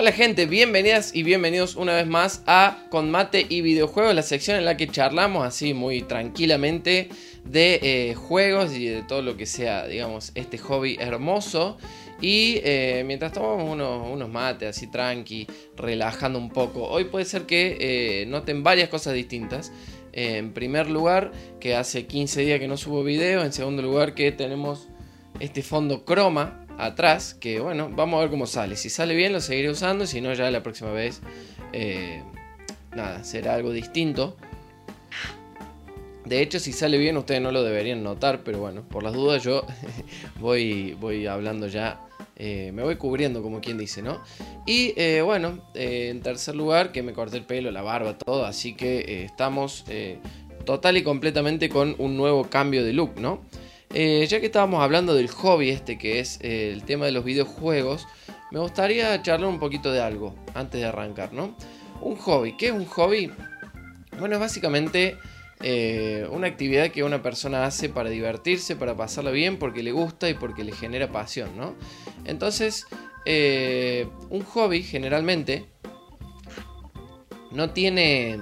Hola gente, bienvenidas y bienvenidos una vez más a Con Mate y Videojuegos, la sección en la que charlamos así muy tranquilamente de eh, juegos y de todo lo que sea, digamos, este hobby hermoso. Y eh, mientras tomamos unos, unos mates así tranqui, relajando un poco, hoy puede ser que eh, noten varias cosas distintas. en primer lugar, que hace 15 días que no subo video. En segundo lugar, que tenemos este fondo croma atrás, que bueno, vamos a ver cómo sale. Si sale bien lo seguiré usando, si no ya la próxima vez, eh, nada, será algo distinto. De hecho, si sale bien ustedes no lo deberían notar, pero bueno, por las dudas yo voy, voy hablando ya, eh, me voy cubriendo como quien dice, ¿no? Y eh, bueno, en tercer lugar, que me corté el pelo, la barba, todo, así que estamos total y completamente con un nuevo cambio de look, ¿no? Eh, ya que estábamos hablando del hobby este que es eh, el tema de los videojuegos, me gustaría charlar un poquito de algo antes de arrancar, ¿no? Un hobby, ¿qué es un hobby? Bueno, es básicamente eh, una actividad que una persona hace para divertirse, para pasarla bien, porque le gusta y porque le genera pasión, ¿no? Entonces, un hobby generalmente no tiene,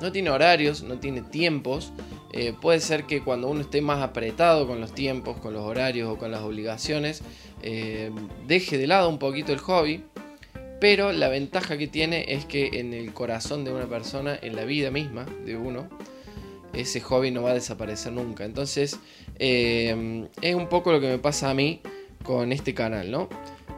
no tiene horarios, no tiene tiempos, eh, puede ser que cuando uno esté más apretado con los tiempos, con los horarios o con las obligaciones, eh, deje de lado un poquito el hobby. Pero la ventaja que tiene es que en el corazón de una persona, en la vida misma de uno, ese hobby no va a desaparecer nunca. Entonces, eh, es un poco lo que me pasa a mí con este canal, ¿no?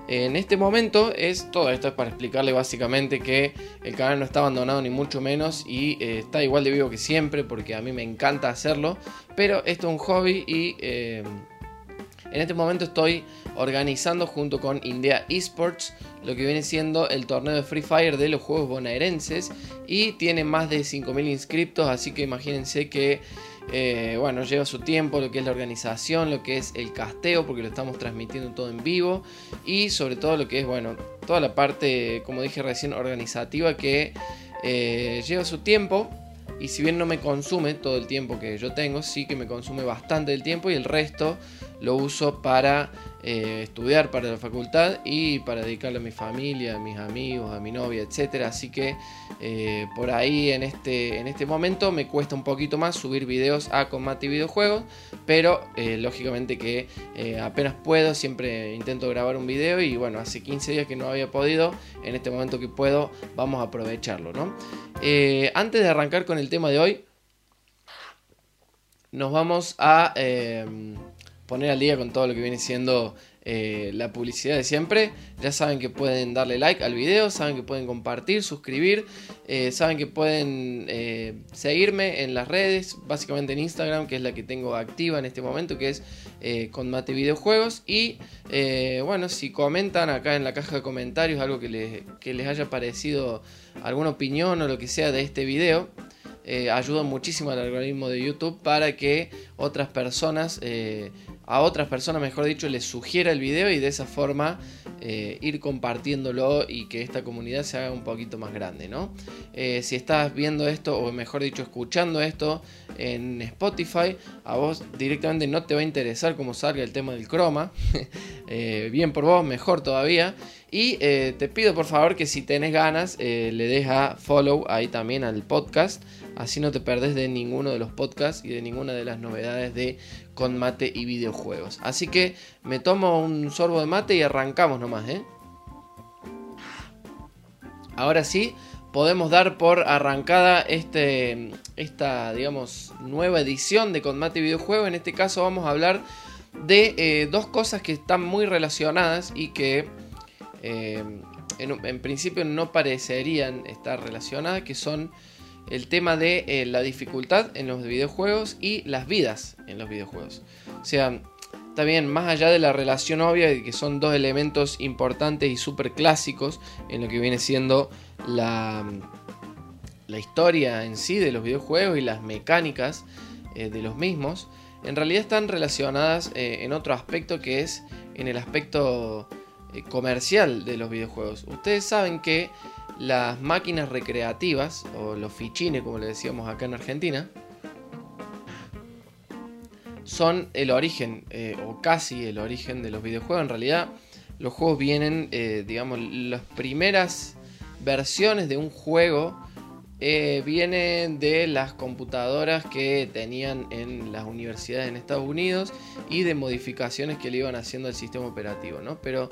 En este momento es todo esto es para explicarle básicamente que el canal no está abandonado ni mucho menos y eh, está igual de vivo que siempre porque a mí me encanta hacerlo, pero esto es un hobby y eh, en este momento estoy organizando junto con India Esports lo que viene siendo el torneo de Free Fire de los juegos bonaerenses y tiene más de 5.000 inscriptos, así que imagínense que eh, bueno, lleva su tiempo lo que es la organización, lo que es el casteo, porque lo estamos transmitiendo todo en vivo. Y sobre todo lo que es, bueno, toda la parte, como dije recién, organizativa que eh, lleva su tiempo. Y si bien no me consume todo el tiempo que yo tengo, sí que me consume bastante el tiempo y el resto lo uso para eh, estudiar para la facultad y para dedicarle a mi familia, a mis amigos, a mi novia, etc. Así que eh, por ahí en este, en este momento me cuesta un poquito más subir videos a Combate y Videojuegos, pero eh, lógicamente que apenas puedo, siempre intento grabar un video y bueno, hace 15 días que no había podido, en este momento que puedo vamos a aprovecharlo, ¿no? antes de arrancar con el tema de hoy, nos vamos a poner al día con todo lo que viene siendo eh, la publicidad de siempre. Ya saben que pueden darle like al video, saben que pueden compartir, suscribir, eh, saben que pueden eh, seguirme en las redes, básicamente en Instagram, que es la que tengo activa en este momento, que es con Mate Videojuegos. Y bueno, si comentan acá en la caja de comentarios algo que les, que les haya parecido, alguna opinión o lo que sea de este video. ayuda muchísimo al algoritmo de YouTube para que otras personas a otras personas, mejor dicho, les sugiera el video y de esa forma eh, ir compartiéndolo y que esta comunidad se haga un poquito más grande, ¿no? Eh, si estás viendo esto, o mejor dicho, escuchando esto en Spotify, a vos directamente no te va a interesar cómo salga el tema del croma. Eh, bien por vos, mejor todavía. Y te pido por favor que si tenés ganas, le des a follow ahí también al podcast. Así no te perdés de ninguno de los podcasts y de ninguna de las novedades de con mate y videojuegos. Así que me tomo un sorbo de mate y arrancamos nomás, ¿eh? Ahora sí, podemos dar por arrancada este, esta, digamos, nueva edición de Con Mate y Videojuegos. En este caso vamos a hablar de eh, dos cosas que están muy relacionadas y que eh, en, en, principio no parecerían estar relacionadas, que son el tema de eh, la dificultad en los videojuegos y las vidas en los videojuegos. O sea, bien, más allá de la relación obvia, de que son dos elementos importantes y súper clásicos en lo que viene siendo la, la historia en sí de los videojuegos y las mecánicas eh, de los mismos, en realidad están relacionadas eh, en otro aspecto que es en el aspecto comercial de los videojuegos. Ustedes saben que las máquinas recreativas, o los fichines como le decíamos acá en Argentina, son el origen, eh, o casi el origen de los videojuegos. En realidad, los juegos vienen, eh, digamos, las primeras versiones de un juego eh, vienen de las computadoras que tenían en las universidades en Estados Unidos y de modificaciones que le iban haciendo al sistema operativo, ¿no? Pero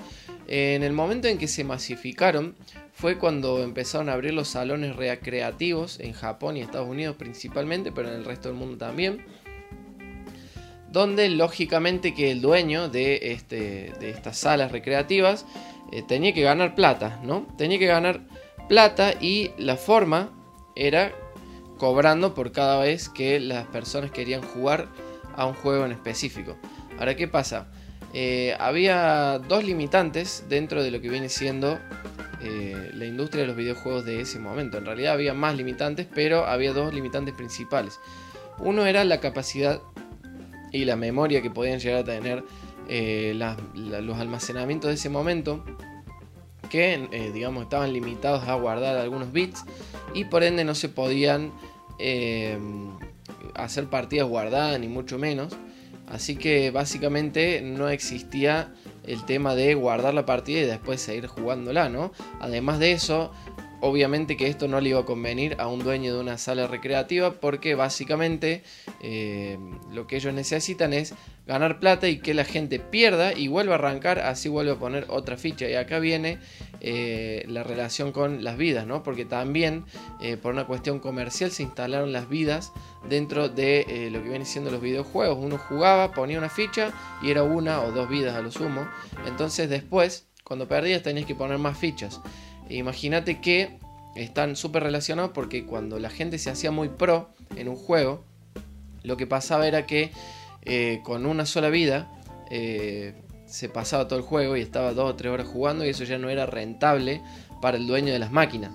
eh, en el momento en que se masificaron fue cuando empezaron a abrir los salones recreativos en Japón y Estados Unidos principalmente, pero en el resto del mundo también donde lógicamente que el dueño de, este, de estas salas recreativas eh, tenía que ganar plata, ¿no? Tenía que ganar plata y la forma era cobrando por cada vez que las personas querían jugar a un juego en específico. Ahora, ¿qué pasa? Eh, había dos limitantes dentro de lo que viene siendo eh, la industria de los videojuegos de ese momento. En realidad había más limitantes, pero había dos limitantes principales. Uno era la capacidad y la memoria que podían llegar a tener eh, los almacenamientos de ese momento que eh, digamos estaban limitados a guardar algunos bits y por ende no se podían eh, hacer partidas guardadas ni mucho menos. Así que básicamente no existía el tema de guardar la partida y después seguir jugándola no además de eso obviamente que esto no le iba a convenir a un dueño de una sala recreativa porque básicamente eh, lo que ellos necesitan es ganar plata y que la gente pierda y vuelva a arrancar, así vuelve a poner otra ficha. Y acá viene eh, la relación con las vidas, ¿no? Porque también eh, por una cuestión comercial se instalaron las vidas dentro de lo que viene siendo los videojuegos. Uno jugaba, ponía una ficha y era una o dos vidas a lo sumo. Entonces después, cuando perdías tenías que poner más fichas. Imagínate que están súper relacionados porque cuando la gente se hacía muy pro en un juego, lo que pasaba era que eh, con una sola vida eh, se pasaba todo el juego y estaba dos o tres horas jugando y eso ya no era rentable para el dueño de las máquinas.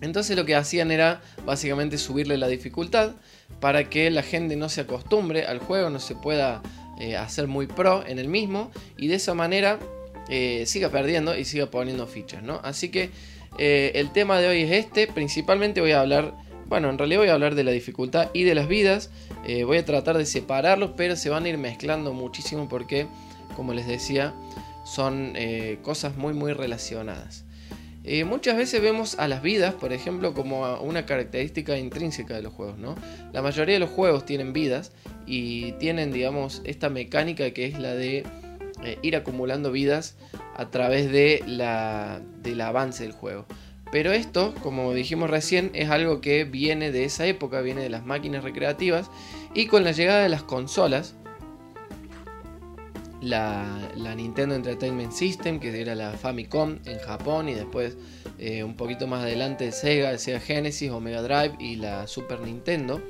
Entonces lo que hacían era básicamente subirle la dificultad para que la gente no se acostumbre al juego, no se pueda eh, hacer muy pro en el mismo y de esa manera eh, siga perdiendo y siga poniendo fichas, ¿no? Así que eh, el tema de hoy es este. Principalmente voy a hablar, bueno, en realidad voy a hablar de la dificultad y de las vidas. Eh, voy a tratar de separarlos, pero se van a ir mezclando muchísimo porque, como les decía, son cosas muy, muy relacionadas. muchas veces vemos a las vidas, por ejemplo, como una característica intrínseca de los juegos. La mayoría de los juegos tienen vidas y tienen, digamos, esta mecánica que es la de eh, ir acumulando vidas a través de la, del avance del juego. Pero esto, como dijimos recién, es algo que viene de esa época, viene de las máquinas recreativas y con la llegada de las consolas, la, Nintendo Entertainment System, que era la Famicom en Japón y después eh, un poquito más adelante Sega, Sega Genesis o Mega Drive y la Super Nintendo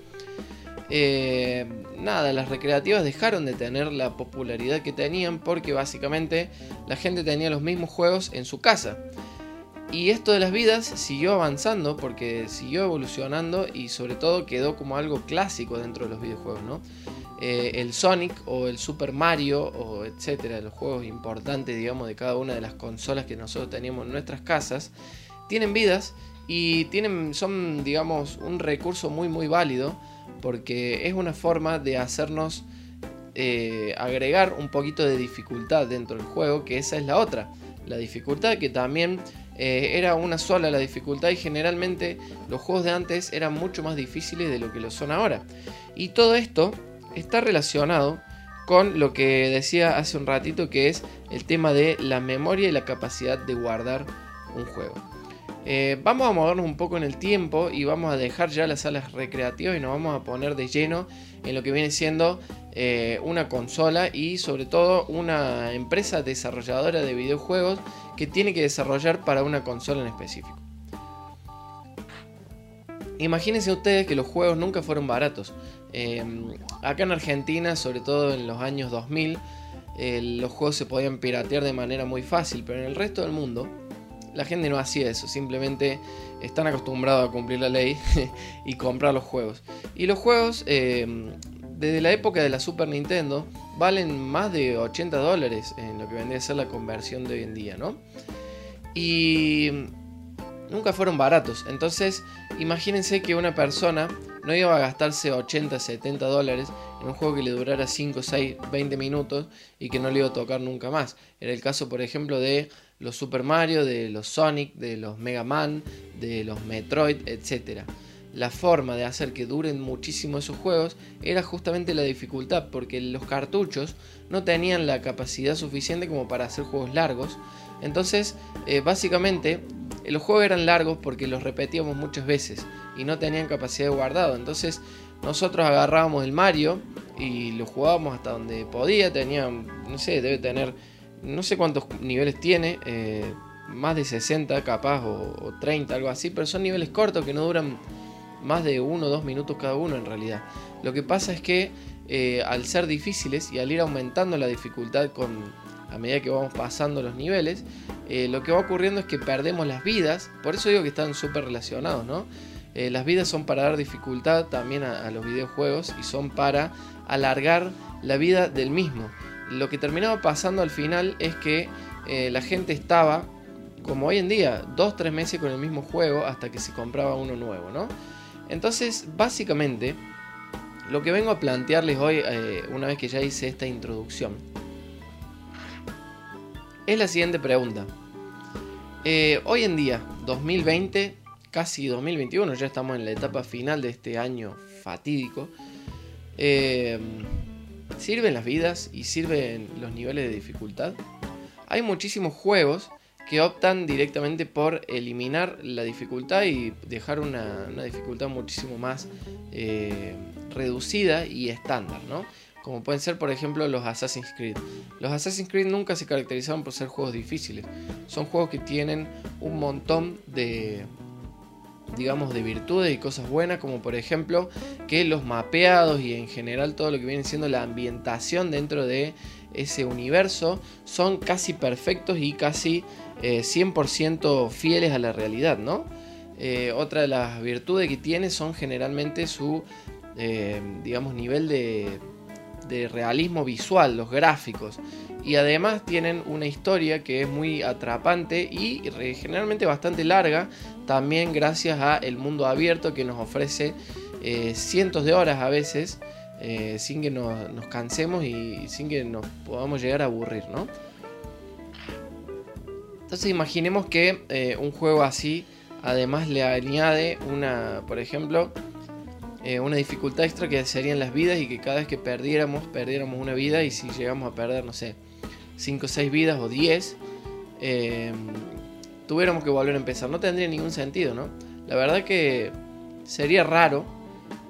eh, nada, las recreativas dejaron de tener la popularidad que tenían porque básicamente la gente tenía los mismos juegos en su casa. Y esto de las vidas siguió avanzando porque siguió evolucionando y sobre todo quedó como algo clásico dentro de los videojuegos, ¿no? Eh, el Sonic o el Super Mario o etcétera, los juegos importantes, digamos, de cada una de las consolas que nosotros teníamos en nuestras casas, tienen vidas y tienen, son, digamos, un recurso muy, muy válido porque es una forma de hacernos eh, agregar un poquito de dificultad dentro del juego, que esa es la otra. La dificultad que también eh, era una sola la dificultad y generalmente los juegos de antes eran mucho más difíciles de lo que lo son ahora. Y todo esto está relacionado con lo que decía hace un ratito que es el tema de la memoria y la capacidad de guardar un juego. Eh, vamos a movernos un poco en el tiempo y vamos a dejar ya las salas recreativas y nos vamos a poner de lleno en lo que viene siendo eh, una consola y sobre todo una empresa desarrolladora de videojuegos que tiene que desarrollar para una consola en específico. Imagínense ustedes que los juegos nunca fueron baratos. Em, acá en Argentina, sobre todo en los años 2000, eh, los juegos se podían piratear de manera muy fácil, pero en el resto del mundo la gente no hacía eso, simplemente están acostumbrados a cumplir la ley y comprar los juegos. Y los juegos, eh, desde la época de la Super Nintendo, valen más de 80 dólares en lo que vendría a ser la conversión de hoy en día, ¿no? Y nunca fueron baratos. Entonces, imagínense que una persona no iba a gastarse 80, 70 dólares en un juego que le durara 5, 6, 20 minutos y que no le iba a tocar nunca más. Era el caso, por ejemplo, de los Super Mario, de los Sonic, de los Mega Man, de los Metroid, etc. La forma de hacer que duren muchísimo esos juegos era justamente la dificultad, porque los cartuchos no tenían la capacidad suficiente como para hacer juegos largos. Entonces, eh, básicamente, los juegos eran largos porque los repetíamos muchas veces y no tenían capacidad de guardado. Entonces, nosotros agarrábamos el Mario y lo jugábamos hasta donde podía. Tenía, no sé, debe tener, no sé cuántos niveles tiene, eh, más de 60 capaz o, 30, algo así, pero son niveles cortos que no duran más de 1 o 2 minutos cada uno en realidad. Lo que pasa es que eh, al ser difíciles y al ir aumentando la dificultad con, a medida que vamos pasando los niveles, eh, lo que va ocurriendo es que perdemos las vidas, por eso digo que están súper relacionados, ¿no? Las vidas son para dar dificultad también a, los videojuegos y son para alargar la vida del mismo. Lo que terminaba pasando al final es que eh, la gente estaba, como hoy en día, 2-3 meses con el mismo juego hasta que se compraba uno nuevo, ¿no? Entonces, básicamente, lo que vengo a plantearles hoy, una vez que ya hice esta introducción, es la siguiente pregunta. Eh, hoy en día, 2020, casi 2021, ya estamos en la etapa final de este año fatídico. Eh, ¿Sirven las vidas y sirven los niveles de dificultad? Hay muchísimos juegos que optan directamente por eliminar la dificultad y dejar una, dificultad muchísimo más eh, reducida y estándar, ¿no? como pueden ser por ejemplo los Assassin's Creed. Los Assassin's Creed nunca se caracterizaban por ser juegos difíciles, son juegos que tienen un montón de digamos de virtudes y cosas buenas como por ejemplo que los mapeados y en general todo lo que viene siendo la ambientación dentro de ese universo son casi perfectos y casi 100% eh, fieles a la realidad, ¿no? Eh, otra de las virtudes que tiene son generalmente su, eh, digamos, nivel de realismo visual, los gráficos. Y además tienen una historia que es muy atrapante y generalmente bastante larga, también gracias a el mundo abierto que nos ofrece eh, cientos de horas a veces, eh, sin que nos, cansemos y sin que nos podamos llegar a aburrir, ¿no? Entonces imaginemos que eh, un juego así además le añade una, por ejemplo, una dificultad extra que serían las vidas y que cada vez que perdiéramos, perdiéramos una vida y si llegamos a perder, no sé, 5 o 6 vidas o 10, eh, tuviéramos que volver a empezar. No tendría ningún sentido, ¿no? La verdad que sería raro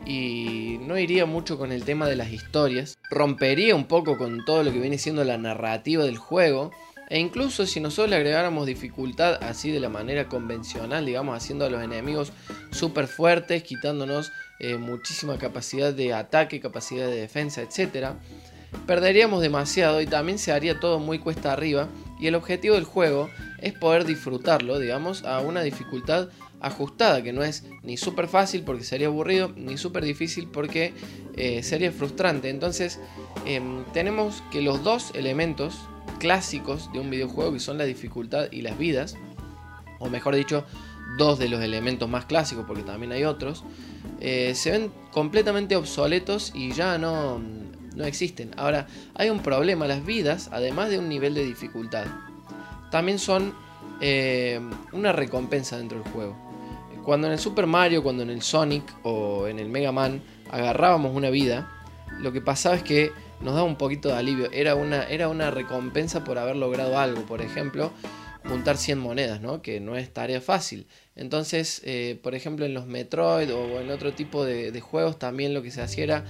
y no iría mucho con el tema de las historias. Rompería un poco con todo lo que viene siendo la narrativa del juego. E incluso si nosotros le agregáramos dificultad así de la manera convencional, digamos, haciendo a los enemigos súper fuertes, quitándonos eh, muchísima capacidad de ataque, capacidad de defensa, etc., perderíamos demasiado y también se haría todo muy cuesta arriba. Y el objetivo del juego es poder disfrutarlo, digamos, a una dificultad ajustada, que no es ni súper fácil porque sería aburrido, ni súper difícil porque eh, sería frustrante. Entonces, em, tenemos que los dos elementos clásicos de un videojuego, que son la dificultad y las vidas, o mejor dicho, dos de los elementos más clásicos, porque también hay otros, eh, se ven completamente obsoletos y ya no, no existen. Ahora, hay un problema, las vidas, además de un nivel de dificultad, también son eh, una recompensa dentro del juego. Cuando en el Super Mario, cuando en el Sonic o en el Mega Man agarrábamos una vida, lo que pasaba es que nos daba un poquito de alivio. Era una, era una recompensa por haber logrado algo. Por ejemplo, juntar 100 monedas, ¿no? Que no es tarea fácil. Entonces, eh, por ejemplo, en los Metroid o en otro tipo de, juegos también lo que se hacía era,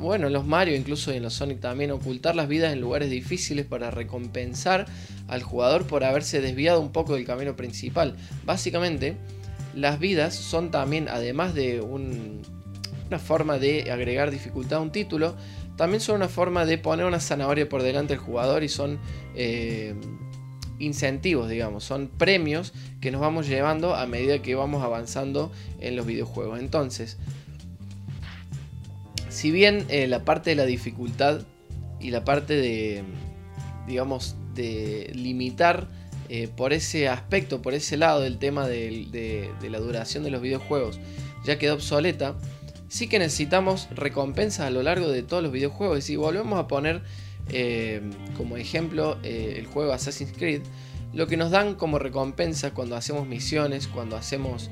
bueno, en los Mario incluso y en los Sonic también, ocultar las vidas en lugares difíciles para recompensar al jugador por haberse desviado un poco del camino principal. Básicamente, las vidas son también, además de una forma de agregar dificultad a un título, también son una forma de poner una zanahoria por delante del jugador y son... Eh, incentivos, digamos, son premios que nos vamos llevando a medida que vamos avanzando en los videojuegos. Entonces, si bien eh, la parte de la dificultad y la parte de, digamos, de limitar eh, por ese aspecto, por ese lado del tema de, la duración de los videojuegos, ya quedó obsoleta, sí que necesitamos recompensas a lo largo de todos los videojuegos. Y si volvemos a poner eh, como ejemplo el juego Assassin's Creed, lo que nos dan como recompensa cuando hacemos misiones, cuando hacemos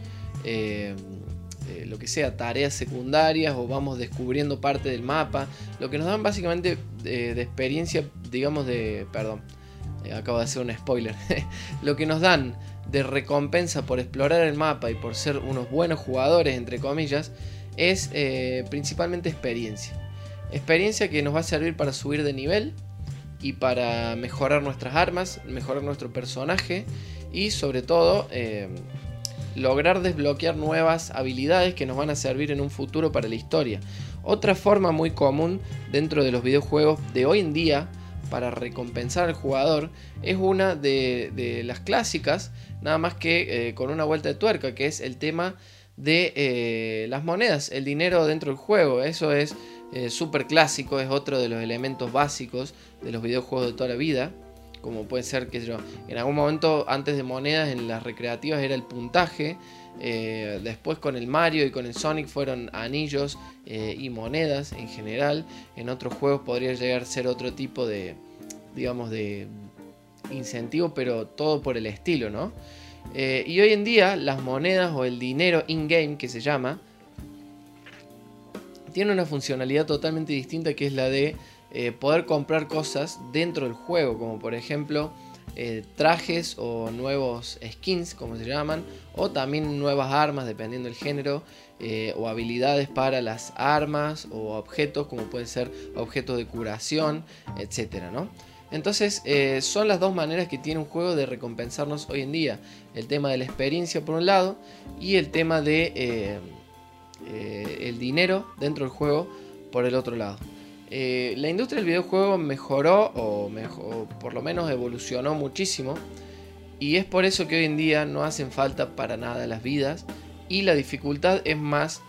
eh, lo que sea, tareas secundarias o vamos descubriendo parte del mapa, lo que nos dan básicamente de experiencia, digamos de, perdón, acabo de hacer un spoiler, lo que nos dan de recompensa por explorar el mapa y por ser unos buenos jugadores, entre comillas, es principalmente experiencia. Experiencia que nos va a servir para subir de nivel y para mejorar nuestras armas, mejorar nuestro personaje y sobre todo eh, lograr desbloquear nuevas habilidades que nos van a servir en un futuro para la historia. Otra forma muy común dentro de los videojuegos de hoy en día para recompensar al jugador es una de, las clásicas, nada más que eh, con una vuelta de tuerca, que es el tema de eh, las monedas, el dinero dentro del juego. Eso es eh, súper clásico, es otro de los elementos básicos de los videojuegos de toda la vida. Como puede ser que yo, en algún momento antes de monedas en las recreativas era el puntaje. Eh, después con el Mario y con el Sonic fueron anillos y monedas en general. En otros juegos podría llegar a ser otro tipo de, digamos, de incentivo, pero todo por el estilo, ¿no? Eh, y hoy en día las monedas o el dinero in-game que se llama, tiene una funcionalidad totalmente distinta que es la de eh, poder comprar cosas dentro del juego, como por ejemplo eh, trajes o nuevos skins, como se llaman, o también nuevas armas, dependiendo del género, o habilidades para las armas o objetos, como pueden ser objetos de curación, etcétera. Entonces eh, son las dos maneras que tiene un juego de recompensarnos hoy en día. El tema de la experiencia por un lado y el tema de eh, eh, el dinero dentro del juego por el otro lado. La industria del videojuego mejoró o, por lo menos evolucionó muchísimo y es por eso que hoy en día no hacen falta para nada las vidas y la dificultad es más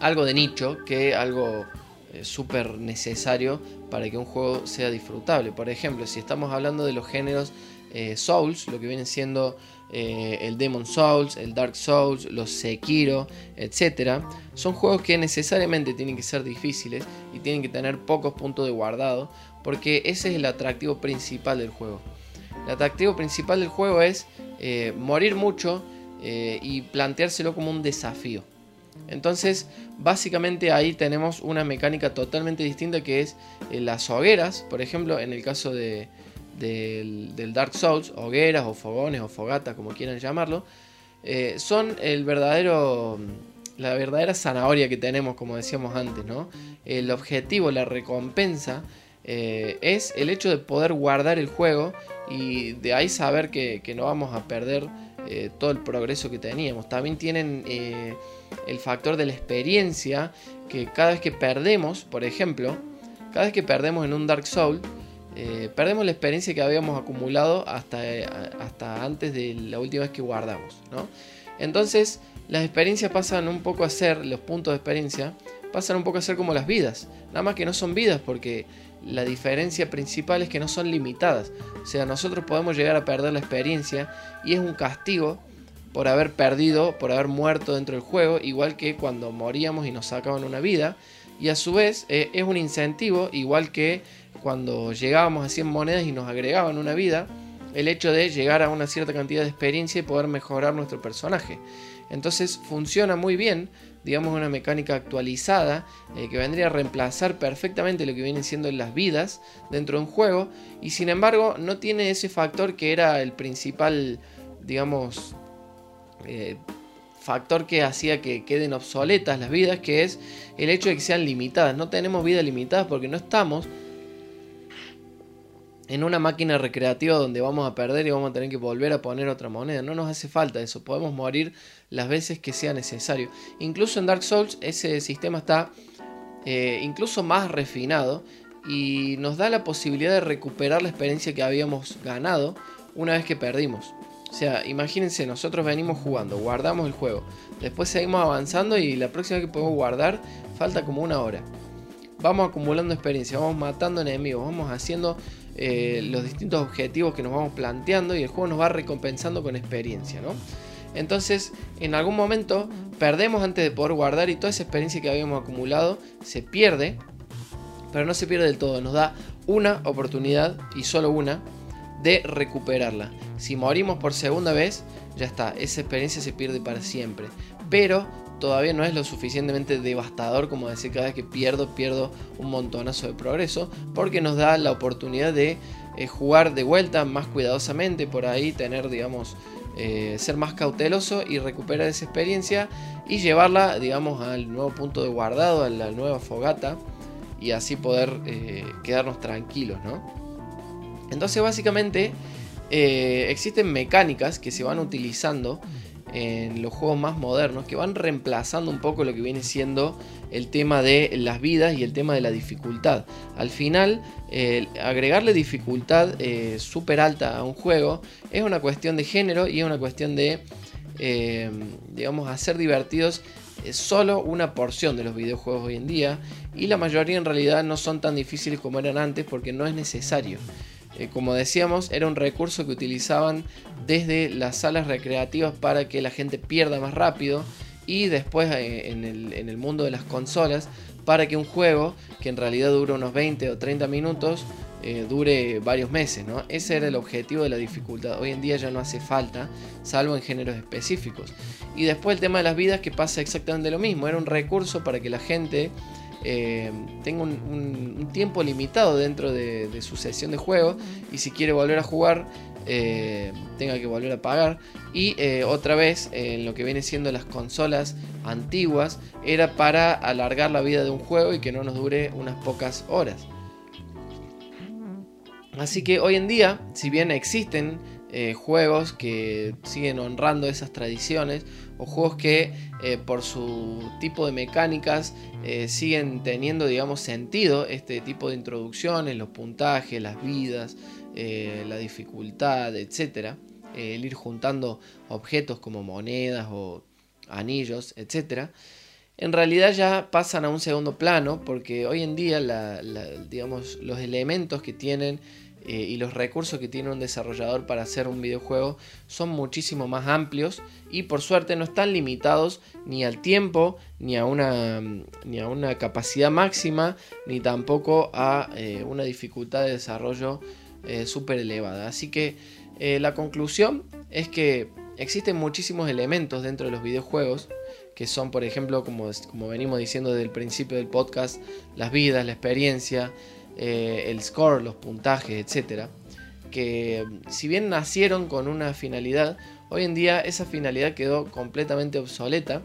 algo de nicho que algo súper necesario para que un juego sea disfrutable. Por ejemplo, si estamos hablando de los géneros eh, Souls, lo que vienen siendo eh, el Demon Souls, el Dark Souls, los Sekiro, etc., son juegos que necesariamente tienen que ser difíciles y tienen que tener pocos puntos de guardado, porque ese es el atractivo principal del juego. El atractivo principal del juego es eh, morir mucho y planteárselo como un desafío. Entonces, básicamente ahí tenemos una mecánica totalmente distinta que es eh, las hogueras, por ejemplo, en el caso de, del, Dark Souls, hogueras o fogones o fogatas, como quieran llamarlo, eh, son el verdadero, la verdadera zanahoria que tenemos, como decíamos antes, ¿no? El objetivo, la recompensa, eh, es el hecho de poder guardar el juego y de ahí saber que, que no vamos a perder todo el progreso que teníamos. También tienen el factor de la experiencia, que cada vez que perdemos, por ejemplo, cada vez que perdemos en un Dark Soul, eh, perdemos la experiencia que habíamos acumulado hasta, eh, hasta antes de la última vez que guardamos. ¿no? Entonces, las experiencias pasan un poco a ser, los puntos de experiencia, pasan un poco a ser como las vidas. Nada más que no son vidas porque la diferencia principal es que no son limitadas. O sea, nosotros podemos llegar a perder la experiencia y es un castigo por haber perdido, por haber muerto dentro del juego, igual que cuando moríamos y nos sacaban una vida. Y a su vez eh, es un incentivo, igual que cuando llegábamos a 100 monedas y nos agregaban una vida, el hecho de llegar a una cierta cantidad de experiencia y poder mejorar nuestro personaje. Entonces funciona muy bien, digamos una mecánica actualizada eh, que vendría a reemplazar perfectamente lo que vienen siendo las vidas dentro de un juego y sin embargo no tiene ese factor que era el principal, digamos, eh, factor que hacía que queden obsoletas las vidas, que es el hecho de que sean limitadas. No tenemos vidas limitadas porque no estamos en una máquina recreativa donde vamos a perder y vamos a tener que volver a poner otra moneda. No nos hace falta eso, podemos morir las veces que sea necesario. Incluso en Dark Souls ese sistema está eh, incluso más refinado y nos da la posibilidad de recuperar la experiencia que habíamos ganado una vez que perdimos. O sea, imagínense, nosotros venimos jugando, guardamos el juego, después seguimos avanzando y la próxima que podemos guardar falta como una hora. Vamos acumulando experiencia, vamos matando enemigos, vamos haciendo eh, los distintos objetivos que nos vamos planteando y el juego nos va recompensando con experiencia, ¿no? Entonces, en algún momento perdemos antes de poder guardar y toda esa experiencia que habíamos acumulado se pierde, pero no se pierde del todo. Nos da una oportunidad y solo una de recuperarla. Si morimos por segunda vez, ya está, esa experiencia se pierde para siempre. Pero todavía no es lo suficientemente devastador como decir cada vez que pierdo, pierdo un montonazo de progreso, porque nos da la oportunidad de eh, jugar de vuelta más cuidadosamente, por ahí tener, digamos, eh, ser más cauteloso y recuperar esa experiencia y llevarla, digamos, al nuevo punto de guardado, a la nueva fogata y así poder eh, quedarnos tranquilos, ¿no? Entonces, básicamente, existen mecánicas que se van utilizando en los juegos más modernos que van reemplazando un poco lo que viene siendo el tema de las vidas y el tema de la dificultad. Al final, agregarle dificultad eh, súper alta a un juego es una cuestión de género y es una cuestión de, eh, digamos, hacer divertidos eh, solo una porción de los videojuegos hoy en día y la mayoría en realidad no son tan difíciles como eran antes porque no es necesario. Eh, como decíamos, era un recurso que utilizaban desde las salas recreativas para que la gente pierda más rápido y después eh, en, el, mundo de las consolas para que un juego que en realidad dura unos 20 o 30 minutos eh, dure varios meses. ¿no? Ese era el objetivo de la dificultad. Hoy en día ya no hace falta, salvo en géneros específicos. Y después el tema de las vidas que pasa exactamente lo mismo. Era un recurso para que la gente eh, tenga un, tiempo limitado dentro de, su sesión de juego y si quiere volver a jugar eh, tenga que volver a pagar. Y eh, otra vez en lo que viene siendo las consolas antiguas era para alargar la vida de un juego y que no nos dure unas pocas horas. Así que hoy en día si bien existen juegos que siguen honrando esas tradiciones o juegos que eh, por su tipo de mecánicas eh, siguen teniendo, digamos, sentido este tipo de introducciones, los puntajes, las vidas, eh, la dificultad, etc. el ir juntando objetos como monedas o anillos, etc. En realidad ya pasan a un segundo plano porque hoy en día digamos, los elementos que tienen eh, y los recursos que tiene un desarrollador para hacer un videojuego son muchísimo más amplios y por suerte no están limitados ni al tiempo, ni a una, ni a una capacidad máxima, ni tampoco a eh, una dificultad de desarrollo eh, súper elevada. Así que la conclusión es que existen muchísimos elementos dentro de los videojuegos que son, por ejemplo, como, como venimos diciendo desde el principio del podcast, las vidas, la experiencia, eh, el score, los puntajes, etcétera, que si bien nacieron con una finalidad, hoy en día esa finalidad quedó completamente obsoleta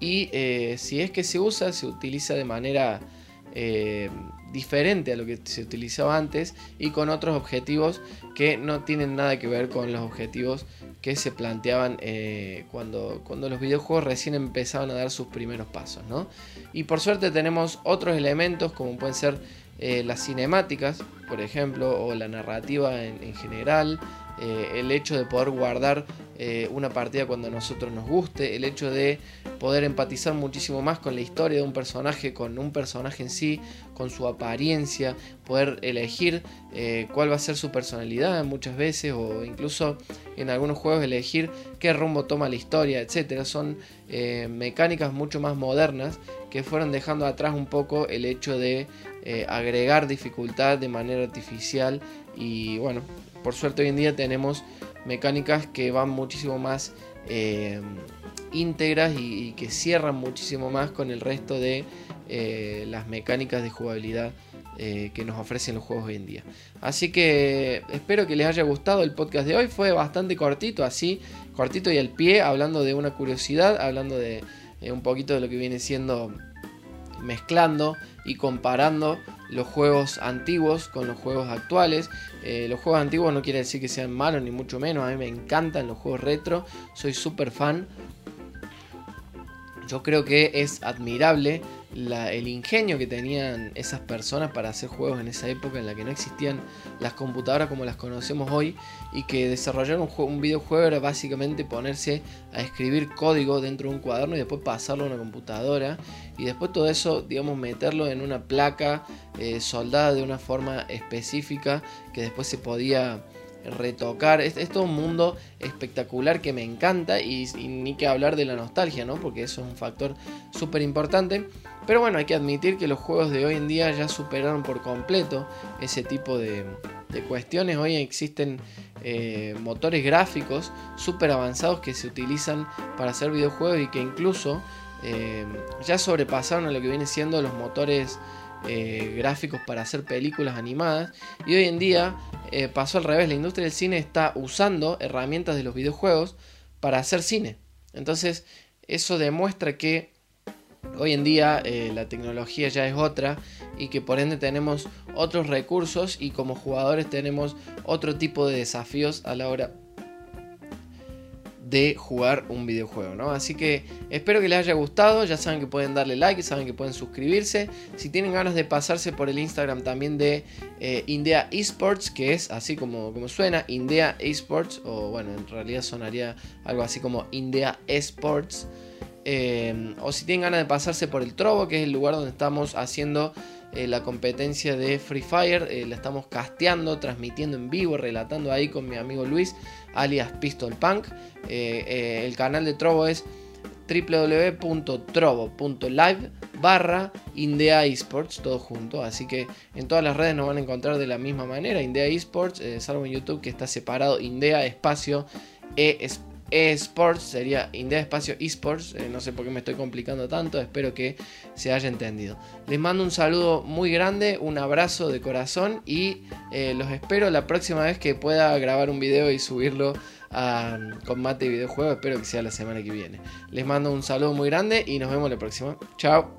y eh, si es que se usa, se utiliza de manera eh, diferente a lo que se utilizaba antes y con otros objetivos que no tienen nada que ver con los objetivos que se planteaban cuando, cuando los videojuegos recién empezaban a dar sus primeros pasos. Y por suerte tenemos otros elementos como pueden ser eh, las cinemáticas, por ejemplo, o la narrativa en, general, eh, el hecho de poder guardar eh, una partida cuando a nosotros nos guste, el hecho de poder empatizar muchísimo más con la historia de un personaje, con un personaje en sí, con su apariencia, poder elegir cuál va a ser su personalidad muchas veces o incluso en algunos juegos elegir qué rumbo toma la historia, etcétera. Son mecánicas mucho más modernas que fueron dejando atrás un poco el hecho de eh, agregar dificultad de manera artificial y bueno, por suerte hoy en día tenemos mecánicas que van muchísimo más eh, íntegras y, que cierran muchísimo más con el resto de eh, las mecánicas de jugabilidad que nos ofrecen los juegos hoy en día. Así que espero que les haya gustado el podcast de hoy. Fue bastante cortito, así, cortito y al pie, hablando de una curiosidad, hablando de un poquito de lo que viene siendo mezclando y comparando los juegos antiguos con los juegos actuales. Eh, los juegos antiguos no quiere decir que sean malos, ni mucho menos. A mí me encantan los juegos retro, soy súper fan. Yo creo que es admirable el ingenio que tenían esas personas para hacer juegos en esa época en la que no existían las computadoras como las conocemos hoy y que desarrollar un, videojuego era básicamente ponerse a escribir código dentro de un cuaderno y después pasarlo a una computadora y después todo eso, digamos, meterlo en una placa eh, soldada de una forma específica que después se podía retocar. Es, todo un mundo espectacular que me encanta y, ni que hablar de la nostalgia, ¿no? Porque eso es un factor súper importante. Pero bueno, hay que admitir que los juegos de hoy en día ya superaron por completo ese tipo de, cuestiones. Hoy existen eh, motores gráficos súper avanzados que se utilizan para hacer videojuegos y que incluso eh, ya sobrepasaron a lo que viene siendo los motores eh, gráficos para hacer películas animadas. Y hoy en día eh, pasó al revés, la industria del cine está usando herramientas de los videojuegos para hacer cine. Entonces eso demuestra que hoy en día eh, la tecnología ya es otra y que por ende tenemos otros recursos y como jugadores tenemos otro tipo de desafíos a la hora de jugar un videojuego, ¿no? Así que espero que les haya gustado, ya saben que pueden darle like, saben que pueden suscribirse, si tienen ganas de pasarse por el Instagram también de eh, Indea Esports, que es así como, como suena, Indea Esports, o bueno, en realidad sonaría algo así como Indea Esports, eh, o si tienen ganas de pasarse por el Trovo, que es el lugar donde estamos haciendo eh, la competencia de Free Fire. la estamos casteando, transmitiendo en vivo, relatando ahí con mi amigo Luis alias Pistol Punk. Eh, eh, el canal de Trovo es www.trovo.live barra Indea Esports, todo junto. Así que en todas las redes nos van a encontrar de la misma manera. Indea Esports, eh, salvo en YouTube que está separado Indea espacio e eSports, sería Indea Espacio eSports, eh, no sé por qué me estoy complicando tanto, espero que se haya entendido. Les mando un saludo muy grande, un abrazo de corazón y eh, los espero la próxima vez que pueda grabar un video y subirlo a Combate y Videojuego, espero que sea la semana que viene. Les mando un saludo muy grande y nos vemos la próxima. Chao.